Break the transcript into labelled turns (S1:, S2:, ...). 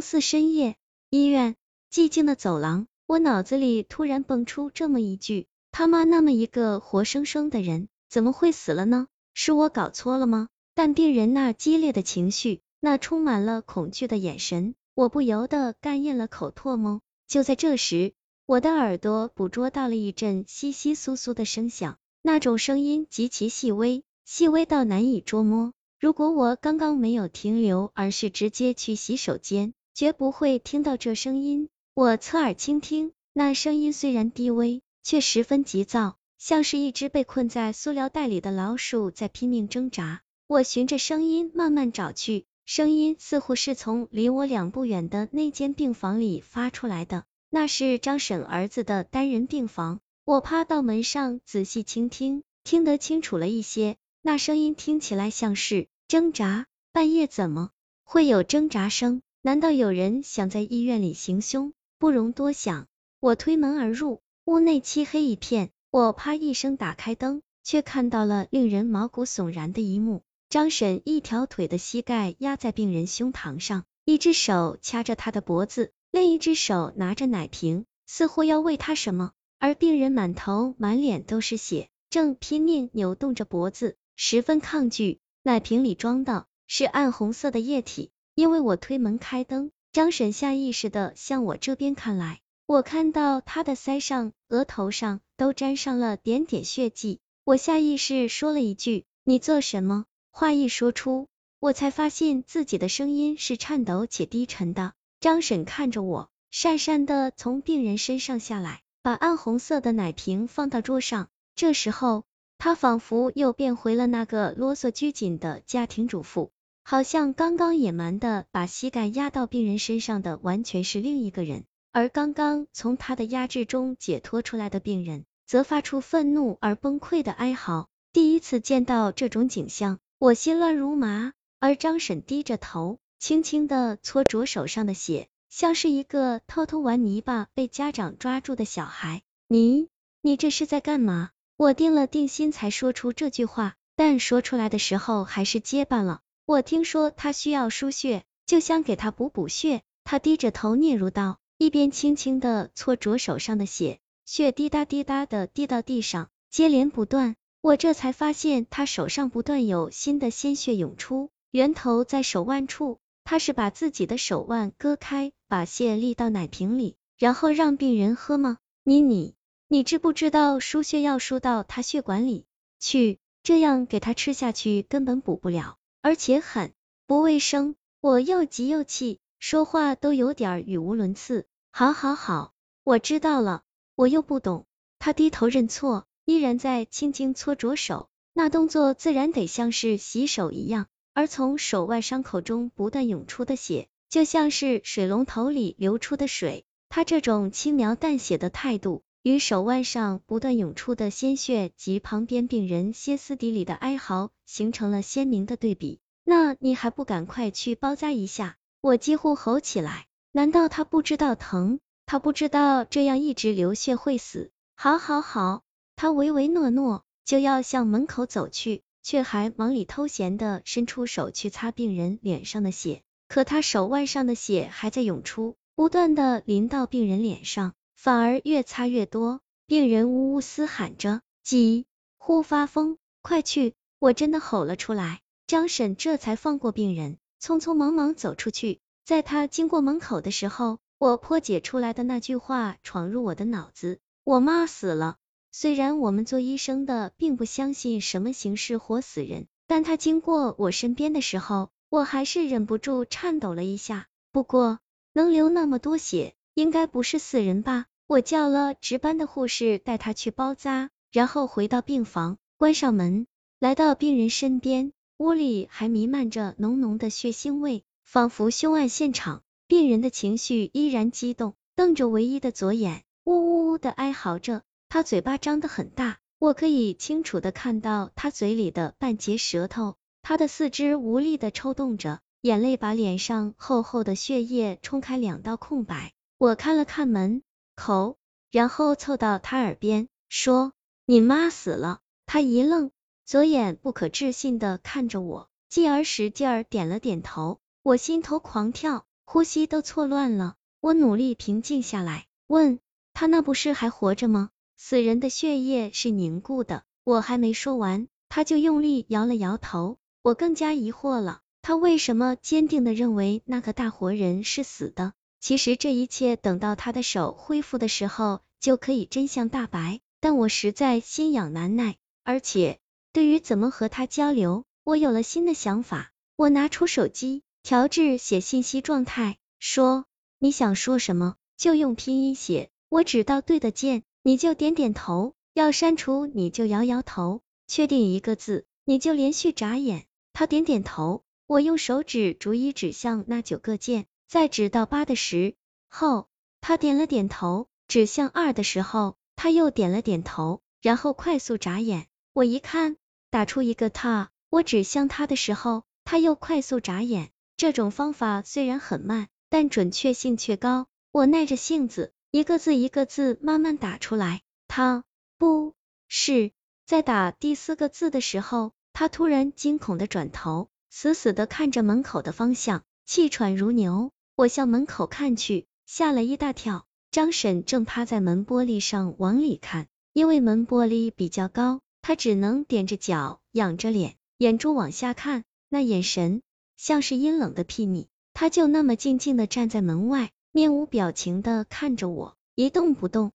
S1: 四深夜，医院，寂静的走廊，我脑子里突然蹦出这么一句：他妈那么一个活生生的人，怎么会死了呢？是我搞错了吗？但病人那激烈的情绪，那充满了恐惧的眼神，我不由得干咽了口唾沫。就在这时，我的耳朵捕捉到了一阵窸窸窣窣的声响，那种声音极其细微，细微到难以捉摸。如果我刚刚没有停留，而是直接去洗手间，绝不会听到这声音。我侧耳倾听，那声音虽然低微，却十分急躁，像是一只被困在塑料袋里的老鼠在拼命挣扎。我循着声音慢慢找去，声音似乎是从离我两步远的那间病房里发出来的，那是张婶儿子的单人病房。我趴到门上仔细倾听，听得清楚了一些。那声音听起来像是挣扎，半夜怎么会有挣扎声？难道有人想在医院里行凶？不容多想，我推门而入，屋内漆黑一片，我啪一声打开灯，却看到了令人毛骨悚然的一幕。张婶一条腿的膝盖压在病人胸膛上，一只手掐着他的脖子，另一只手拿着奶瓶，似乎要喂他什么，而病人满头满脸都是血，正拼命扭动着脖子。十分抗拒，奶瓶里装的是暗红色的液体。因为我推门开灯，张婶下意识的向我这边看来，我看到她的腮上、额头上都沾上了点点血迹。我下意识说了一句：“你做什么？”话一说出，我才发现自己的声音是颤抖且低沉的。张婶看着我，讪讪的从病人身上下来，把暗红色的奶瓶放到桌上。这时候。她仿佛又变回了那个啰嗦拘谨的家庭主妇，好像刚刚野蛮的把膝盖压到病人身上的完全是另一个人，而刚刚从他的压制中解脱出来的病人，则发出愤怒而崩溃的哀嚎。第一次见到这种景象，我心乱如麻。而张婶低着头，轻轻的搓着手上的血，像是一个偷偷玩泥巴被家长抓住的小孩。你，你这是在干嘛？我定了定心才说出这句话，但说出来的时候还是结巴了。我听说他需要输血，就想给他补补血。他低着头嗫嚅道，一边轻轻的搓着手上的血，血滴答滴答的滴到地上，接连不断。我这才发现他手上不断有新的鲜血涌出，源头在手腕处。他是把自己的手腕割开，把血沥到奶瓶里，然后让病人喝吗？你你。你知不知道输血要输到他血管里去，这样给他吃下去根本补不了，而且很不卫生。我又急又气，说话都有点语无伦次。好好好，我知道了，我又不懂。他低头认错，依然在轻轻搓着手，那动作自然得像是洗手一样，而从手腕伤口中不断涌出的血，就像是水龙头里流出的水。他这种轻描淡写的态度。与手腕上不断涌出的鲜血及旁边病人歇斯底里的哀嚎形成了鲜明的对比。那你还不赶快去包扎一下！我几乎吼起来。难道他不知道疼？他不知道这样一直流血会死？好，好，好！他唯唯诺诺，就要向门口走去，却还忙里偷闲的伸出手去擦病人脸上的血。可他手腕上的血还在涌出，不断的淋到病人脸上。反而越擦越多，病人呜呜嘶喊着，几乎发疯。快去！我真的吼了出来。张婶这才放过病人，匆匆忙忙走出去。在他经过门口的时候，我破解出来的那句话闯入我的脑子：我妈死了。虽然我们做医生的并不相信什么形式活死人，但他经过我身边的时候，我还是忍不住颤抖了一下。不过，能流那么多血，应该不是死人吧？我叫了值班的护士带他去包扎，然后回到病房，关上门，来到病人身边。屋里还弥漫着浓浓的血腥味，仿佛凶案现场。病人的情绪依然激动，瞪着唯一的左眼，呜呜呜的哀嚎着。他嘴巴张得很大，我可以清楚的看到他嘴里的半截舌头。他的四肢无力的抽动着，眼泪把脸上厚厚的血液冲开两道空白。我看了看门。口，然后凑到他耳边说：“你妈死了。”他一愣，左眼不可置信的看着我，继而使劲儿点了点头。我心头狂跳，呼吸都错乱了。我努力平静下来，问他那不是还活着吗？死人的血液是凝固的。我还没说完，他就用力摇了摇头。我更加疑惑了，他为什么坚定的认为那个大活人是死的？其实这一切等到他的手恢复的时候，就可以真相大白。但我实在心痒难耐，而且对于怎么和他交流，我有了新的想法。我拿出手机，调至写信息状态，说：“你想说什么，就用拼音写。我指到对的键，你就点点头；要删除，你就摇摇头；确定一个字，你就连续眨眼。”他点点头，我用手指逐一指向那九个键，在指到八的时候，他点了点头；指向二的时候。他又点了点头，然后快速眨眼。我一看，打出一个他。我指向他的时候，他又快速眨眼。这种方法虽然很慢，但准确性却高。我耐着性子，一个字一个字慢慢打出来。他不是在打第四个字的时候，他突然惊恐的转头，死死的看着门口的方向，气喘如牛。我向门口看去，吓了一大跳。张婶正趴在门玻璃上往里看，因为门玻璃比较高，她只能踮着脚，仰着脸，眼珠往下看，那眼神像是阴冷的睥睨。她就那么静静的站在门外，面无表情的看着我，一动不动。